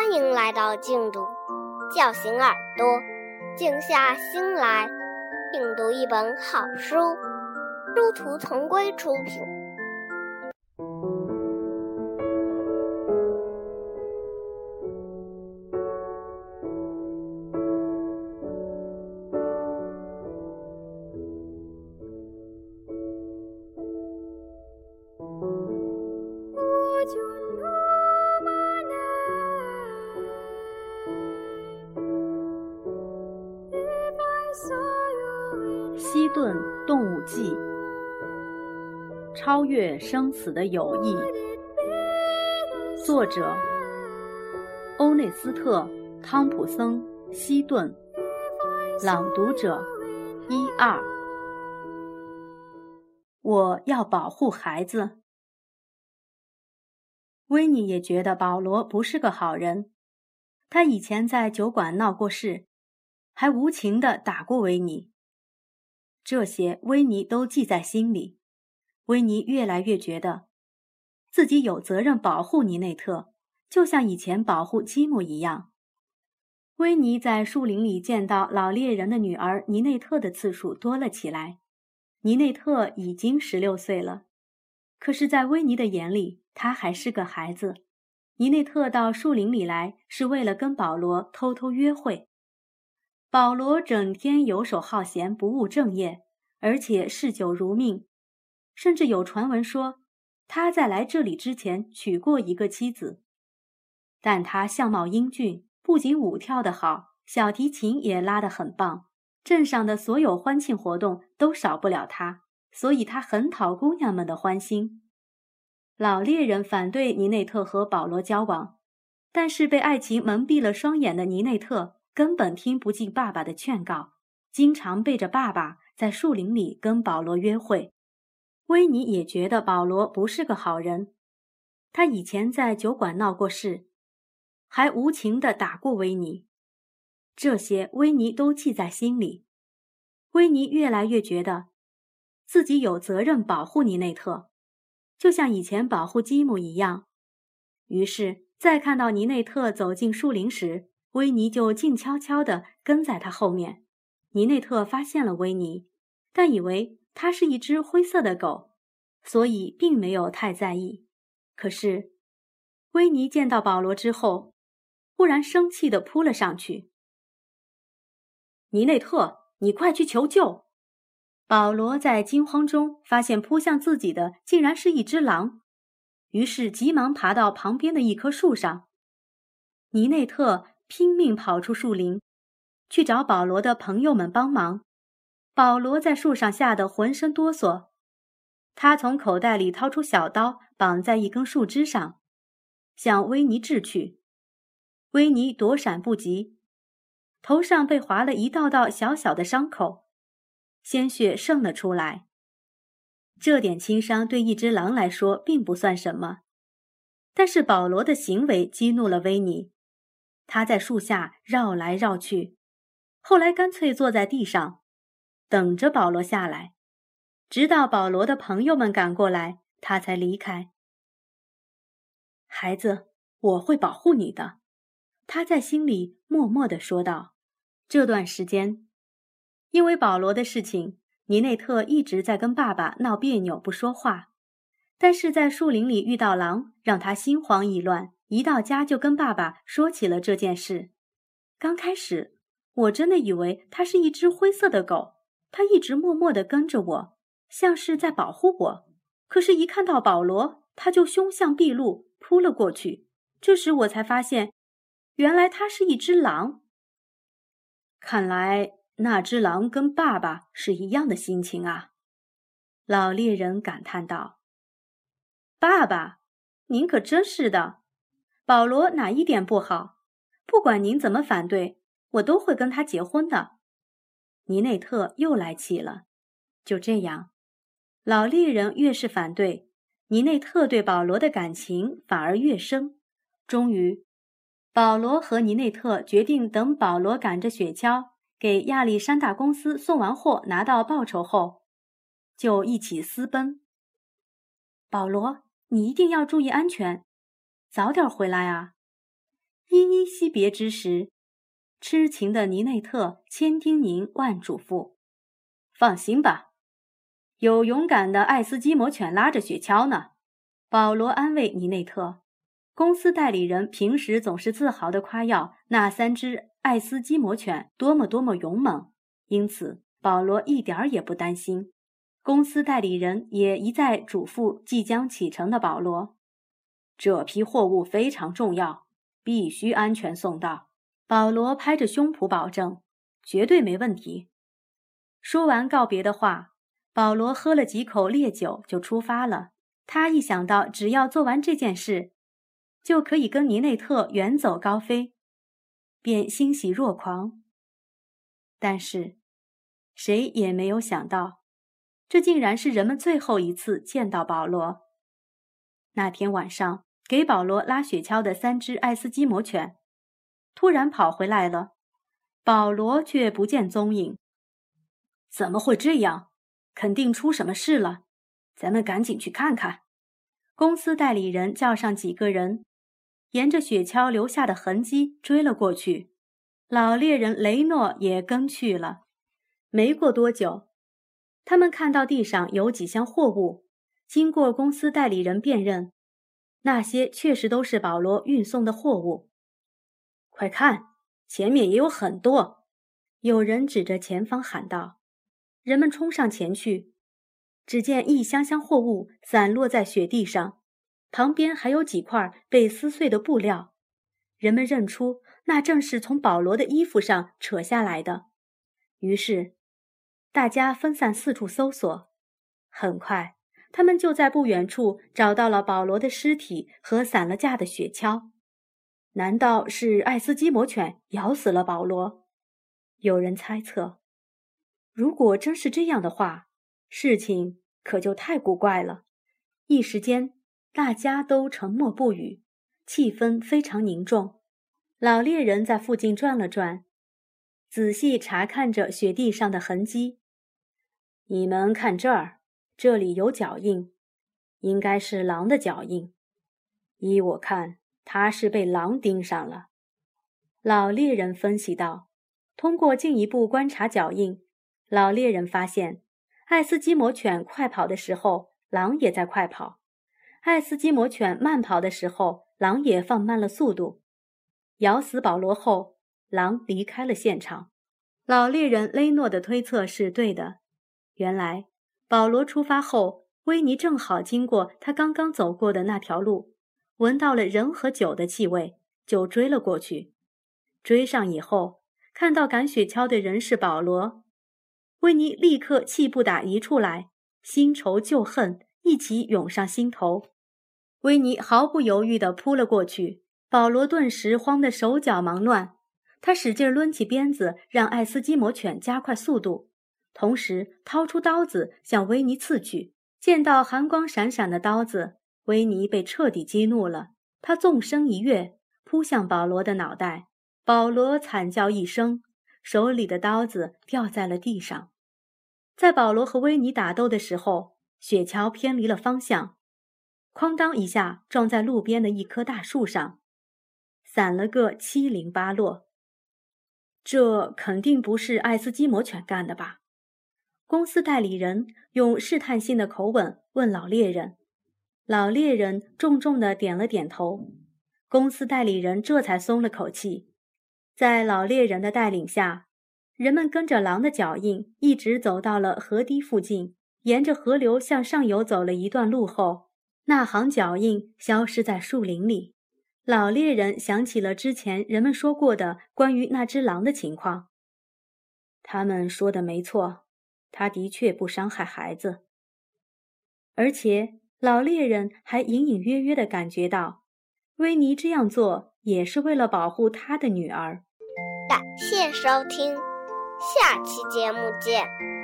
欢迎来到静读，叫醒耳朵，静下心来，品读一本好书。殊途同归出品。西顿动物记：超越生死的友谊。作者：欧内斯特·汤普森·西顿。朗读者：一二。我要保护孩子。维尼也觉得保罗不是个好人。他以前在酒馆闹过事，还无情地打过维尼。这些维尼都记在心里。维尼越来越觉得，自己有责任保护尼内特，就像以前保护基姆一样。维尼在树林里见到老猎人的女儿尼内特的次数多了起来。尼内特已经十六岁了，可是，在维尼的眼里，他还是个孩子。尼内特到树林里来是为了跟保罗偷偷约会。保罗整天游手好闲，不务正业，而且嗜酒如命，甚至有传闻说他在来这里之前娶过一个妻子。但他相貌英俊，不仅舞跳得好，小提琴也拉得很棒。镇上的所有欢庆活动都少不了他，所以他很讨姑娘们的欢心。老猎人反对尼内特和保罗交往，但是被爱情蒙蔽了双眼的尼内特根本听不进爸爸的劝告，经常背着爸爸在树林里跟保罗约会。威尼也觉得保罗不是个好人，他以前在酒馆闹过事，还无情地打过维尼。这些维尼都记在心里。维尼越来越觉得，自己有责任保护尼内特，就像以前保护基姆一样。于是，在看到尼内特走进树林时，威尼就静悄悄地跟在他后面。尼内特发现了威尼，但以为它是一只灰色的狗，所以并没有太在意。可是，威尼见到保罗之后，忽然生气地扑了上去。尼内特，你快去求救！保罗在惊慌中发现扑向自己的竟然是一只狼，于是急忙爬到旁边的一棵树上。尼内特拼命跑出树林，去找保罗的朋友们帮忙。保罗在树上吓得浑身哆嗦，他从口袋里掏出小刀，绑在一根树枝上，向威尼掷去。威尼躲闪不及。头上被划了一道道小小的伤口，鲜血渗了出来。这点轻伤对一只狼来说并不算什么，但是保罗的行为激怒了维尼，他在树下绕来绕去，后来干脆坐在地上，等着保罗下来，直到保罗的朋友们赶过来，他才离开。孩子，我会保护你的。他在心里默默地说道：“这段时间，因为保罗的事情，尼内特一直在跟爸爸闹别扭，不说话。但是在树林里遇到狼，让他心慌意乱。一到家就跟爸爸说起了这件事。刚开始，我真的以为它是一只灰色的狗，它一直默默地跟着我，像是在保护我。可是，一看到保罗，它就凶相毕露，扑了过去。这时，我才发现。”原来它是一只狼。看来那只狼跟爸爸是一样的心情啊！老猎人感叹道：“爸爸，您可真是的。保罗哪一点不好？不管您怎么反对，我都会跟他结婚的。”尼内特又来气了。就这样，老猎人越是反对，尼内特对保罗的感情反而越深。终于。保罗和尼内特决定等保罗赶着雪橇给亚历山大公司送完货，拿到报酬后，就一起私奔。保罗，你一定要注意安全，早点回来啊！依依惜别之时，痴情的尼内特千叮咛万嘱咐：“放心吧，有勇敢的爱斯基摩犬拉着雪橇呢。”保罗安慰尼内特。公司代理人平时总是自豪地夸耀那三只爱斯基摩犬多么多么勇猛，因此保罗一点也不担心。公司代理人也一再嘱咐即将启程的保罗：“这批货物非常重要，必须安全送到。”保罗拍着胸脯保证：“绝对没问题。”说完告别的话，保罗喝了几口烈酒就出发了。他一想到只要做完这件事，就可以跟尼内特远走高飞，便欣喜若狂。但是，谁也没有想到，这竟然是人们最后一次见到保罗。那天晚上，给保罗拉雪橇的三只爱斯基摩犬，突然跑回来了，保罗却不见踪影。怎么会这样？肯定出什么事了，咱们赶紧去看看。公司代理人叫上几个人。沿着雪橇留下的痕迹追了过去，老猎人雷诺也跟去了。没过多久，他们看到地上有几箱货物，经过公司代理人辨认，那些确实都是保罗运送的货物。快看，前面也有很多！有人指着前方喊道。人们冲上前去，只见一箱箱货物散落在雪地上。旁边还有几块被撕碎的布料，人们认出那正是从保罗的衣服上扯下来的。于是，大家分散四处搜索。很快，他们就在不远处找到了保罗的尸体和散了架的雪橇。难道是爱斯基摩犬咬死了保罗？有人猜测。如果真是这样的话，事情可就太古怪了。一时间。大家都沉默不语，气氛非常凝重。老猎人在附近转了转，仔细查看着雪地上的痕迹。你们看这儿，这里有脚印，应该是狼的脚印。依我看，他是被狼盯上了。老猎人分析道。通过进一步观察脚印，老猎人发现，爱斯基摩犬快跑的时候，狼也在快跑。爱斯基摩犬慢跑的时候，狼也放慢了速度。咬死保罗后，狼离开了现场。老猎人雷诺的推测是对的。原来，保罗出发后，维尼正好经过他刚刚走过的那条路，闻到了人和酒的气味，就追了过去。追上以后，看到赶雪橇的人是保罗，维尼立刻气不打一处来，新仇旧恨。一起涌上心头，维尼毫不犹豫地扑了过去。保罗顿时慌得手脚忙乱，他使劲抡起鞭子，让爱斯基摩犬加快速度，同时掏出刀子向维尼刺去。见到寒光闪闪的刀子，维尼被彻底激怒了，他纵身一跃，扑向保罗的脑袋。保罗惨叫一声，手里的刀子掉在了地上。在保罗和维尼打斗的时候。雪橇偏离了方向，哐当一下撞在路边的一棵大树上，散了个七零八落。这肯定不是爱斯基摩犬干的吧？公司代理人用试探性的口吻问老猎人。老猎人重重的点了点头。公司代理人这才松了口气。在老猎人的带领下，人们跟着狼的脚印，一直走到了河堤附近。沿着河流向上游走了一段路后，那行脚印消失在树林里。老猎人想起了之前人们说过的关于那只狼的情况。他们说的没错，他的确不伤害孩子。而且老猎人还隐隐约约的感觉到，威尼这样做也是为了保护他的女儿。感谢收听，下期节目见。